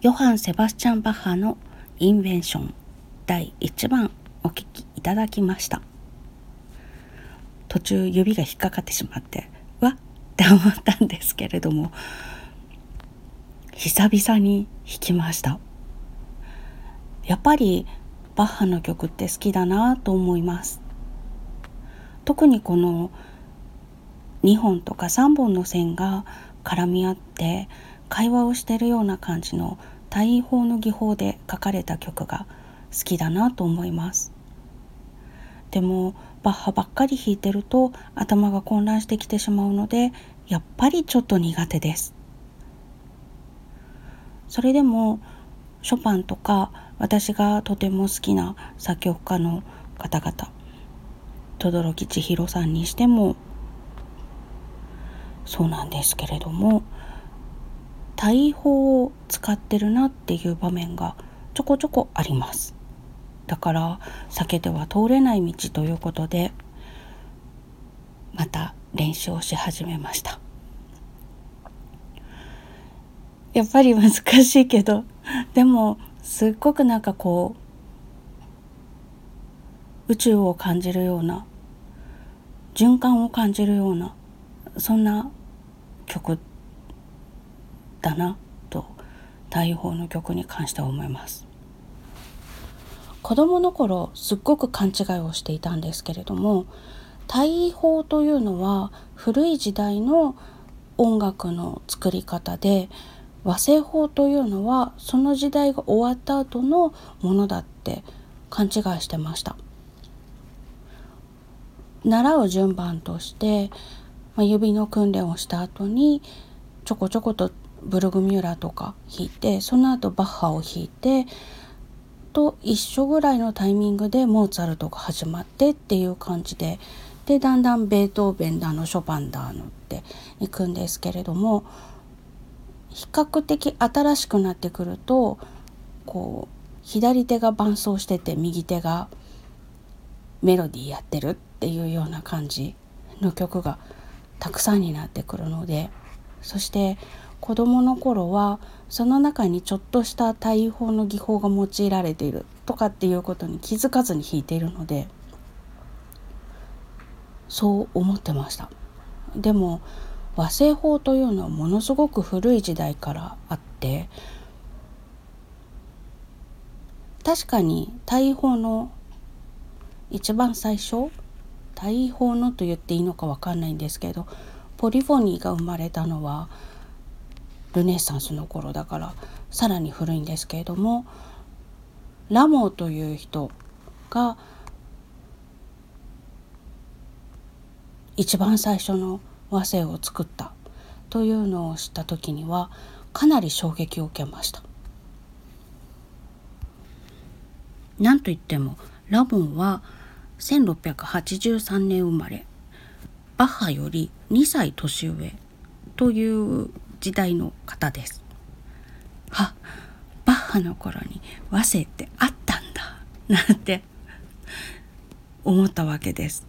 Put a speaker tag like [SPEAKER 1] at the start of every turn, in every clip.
[SPEAKER 1] ヨハン・セバスチャン・バッハのインベンション第1番お聴きいただきました。途中指が引っかかってしまってわっって思ったんですけれども久々に弾きました。やっぱりバッハの曲って好きだなと思います。特にこの2本とか3本の線が絡み合って会話をしているような感じの対位法の技法で書かれた曲が好きだなと思います。でもバッハばっかり弾いてると頭が混乱してきてしまうのでやっぱりちょっと苦手です。それでもショパンとか私がとても好きな作曲家の方々轟千尋さんにしてもそうなんですけれども大砲を使ってるなっていう場面がちょこちょこあります。だから避けては通れない道ということでまた練習をし始めました。やっぱり難しいけどでもすっごくなんかこう宇宙を感じるような循環を感じるようなそんな曲だなと大砲の曲に関しては思います。子供の頃すっごく勘違いをしていたんですけれども大砲というのは古い時代の音楽の作り方で和製法というのはその時代が終わった後のものだって勘違いしてました。習う順番として、ま、指の訓練をした後にちょこちょことブルグミューラーとか弾いてその後バッハを弾いてと一緒ぐらいのタイミングでモーツァルトが始まってっていう感じででだんだんベートーベンだのショパンだのっていくんですけれども比較的新しくなってくるとこう左手が伴奏してて右手がメロディーやってるっていうような感じの曲がたくさんになってくるのでそして子どもの頃はその中にちょっとした対法の技法が用いられているとかっていうことに気づかずに弾いているのでそう思ってました。でも和製法というのはものすごく古い時代からあって確かに大法の一番最初大法のと言っていいのか分かんないんですけどポリフォニーが生まれたのはルネサンスの頃だからさらに古いんですけれどもラモーという人が一番最初の和声を作ったというのを知った時にはかなり衝撃を受けました。なんといってもラモンは1683年生まれバッハより2歳年上という時代の方です。あバッハの頃に和声ってあったんだなんて思ったわけです。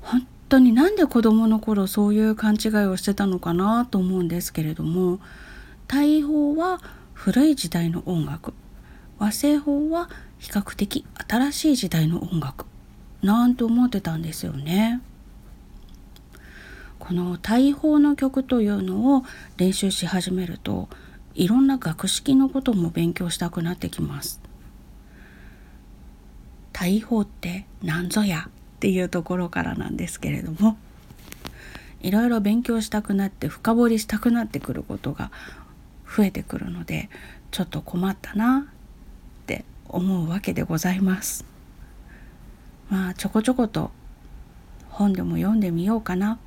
[SPEAKER 1] 本当になんで子供の頃そういう勘違いをしてたのかなと思うんですけれども大砲は古い時代の音楽和製法は比較的新しい時代の音楽なんて思ってたんですよね。この大砲の曲というのを練習し始めるといろんな学識のことも勉強したくなってきます。大砲って何ぞやっていうところからなんですけれどもいろいろ勉強したくなって深掘りしたくなってくることが増えてくるのでちょっと困ったなって思うわけでございます。まあちょこちょこと本でも読んでみようかな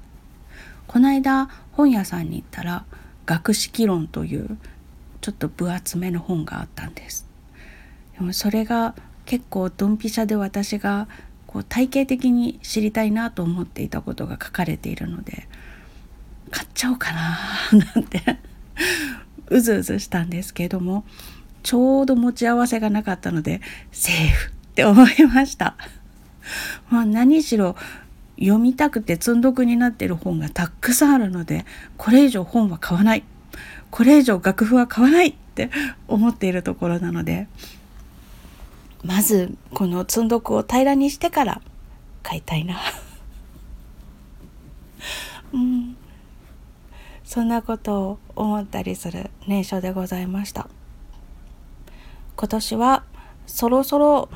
[SPEAKER 1] この間本屋さんに行ったら学識論というちょっと分厚めの本があったんですでもそれが結構ドンピシャで私がこう体系的に知りたいなと思っていたことが書かれているので買っちゃおうかななんてうずうずしたんですけれどもちょうど持ち合わせがなかったのでセーフって思いました。まあ何しろ読みたくて積んどくになってる本がたくさんあるのでこれ以上本は買わない。これ以上楽譜は買わないって思っているところなので。まずこの積んどくを平らにしてから買いたいな。うん。そんなことを思ったりする年初でございました。今年はそろそろ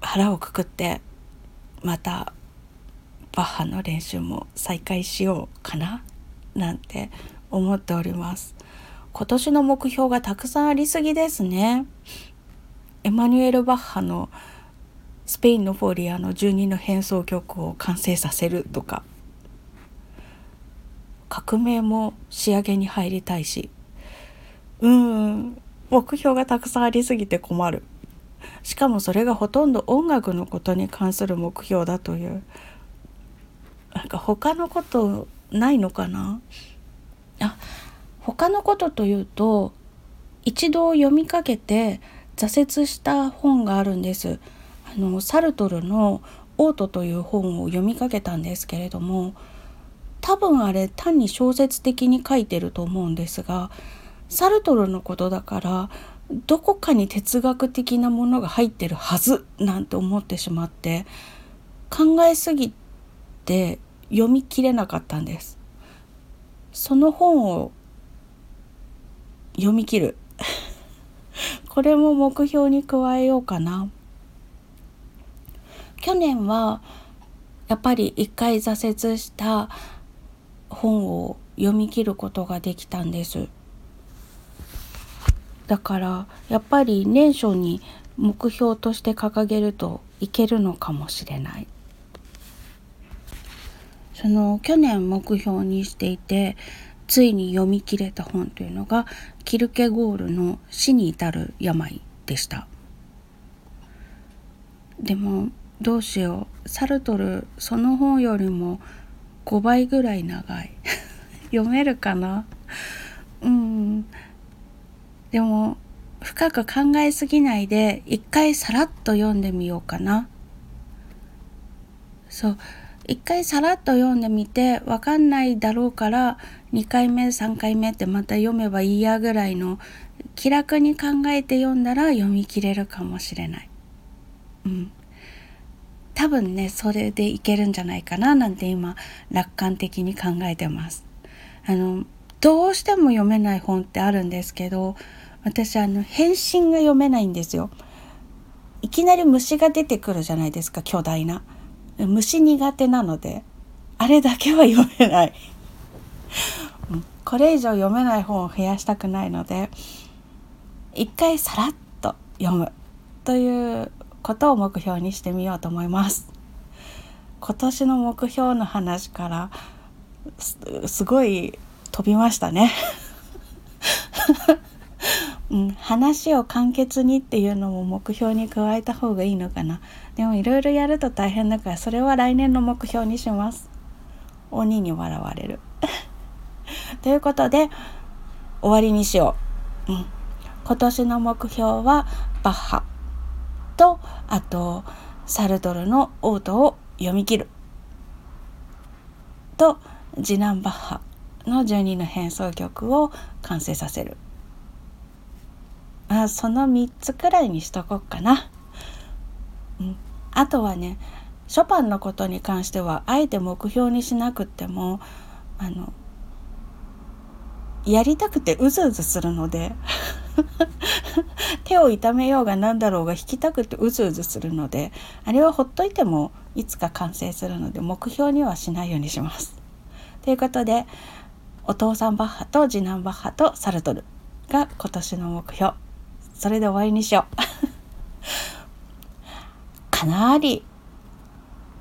[SPEAKER 1] 腹をくくってまたバッハの練習も再開しようかななんて思っております。今年の目標がたくさんありすぎですね。エマニュエル・バッハのスペインのフォーリアの12の変奏曲を完成させるとか革命も仕上げに入りたいしうん目標がたくさんありすぎて困る。しかもそれがほとんど音楽のことに関する目標だという。なんか他のことないのかな？あ他のことというと一度読みかけて挫折した本があるんです。あのサルトルの「オート」という本を読みかけたんですけれども多分あれ単に小説的に書いてると思うんですがサルトルのことだからどこかに哲学的なものが入ってるはずなんて思ってしまって考えすぎて読み切れなかったんです。その本を読み切る これも目標に加えようかな。去年はやっぱり一回挫折した本を読み切ることができたんです。だからやっぱり年初に目標として掲げるといけるのかもしれない。その去年目標にしていてついに読み切れた本というのがキルケゴールの「死に至る病」でした。でもどうしようサルトルその本よりも5倍ぐらい長い 読めるかな？うんでも深く考えすぎないで一回さらっと読んでみようかなそう一回さらっと読んでみて分かんないだろうから2回目3回目ってまた読めばいいやぐらいの気楽に考えて読んだら読み切れるかもしれない。うん多分ねそれでいけるんじゃないかななんて今楽観的に考えてます。あのどうしても読めない本ってあるんですけど私あの返信が読めないんですよ。いきなり虫が出てくるじゃないですか巨大な。虫苦手なのであれだけは読めないこれ以上読めない本を増やしたくないので一回さらっと読むということを目標にしてみようと思います今年の目標の話からすごい飛びましたねうん、話を簡潔にっていうのも目標に加えた方がいいのかな。でもいろいろやると大変だからそれは来年の目標にします。鬼に笑われる。ということで終わりにしよう、うん、今年の目標はバッハ。とあとサルトルのオートを読み切る。と次男バッハの12の変奏曲を完成させる。あその3つくらいにしとこうかな。うん、あとはねショパンのことに関してはあえて目標にしなくってもあのやりたくてうずうずするので 手を痛めようが何だろうが弾きたくてうずうずするのであれはほっといてもいつか完成するので目標にはしないようにします。ということでお父さんバッハと次男バッハとサルトルが今年の目標。それで終わりにしよう。かなり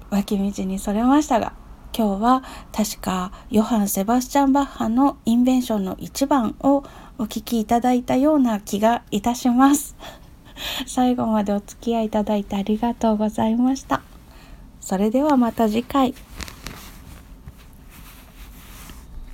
[SPEAKER 1] 脇道にそれましたが今日は確かヨハン・セバスチャン・バッハのインベンションの1番をお聴きいただいたような気がいたします。最後までお付き合いいただいてありがとうございました。それではまた次回。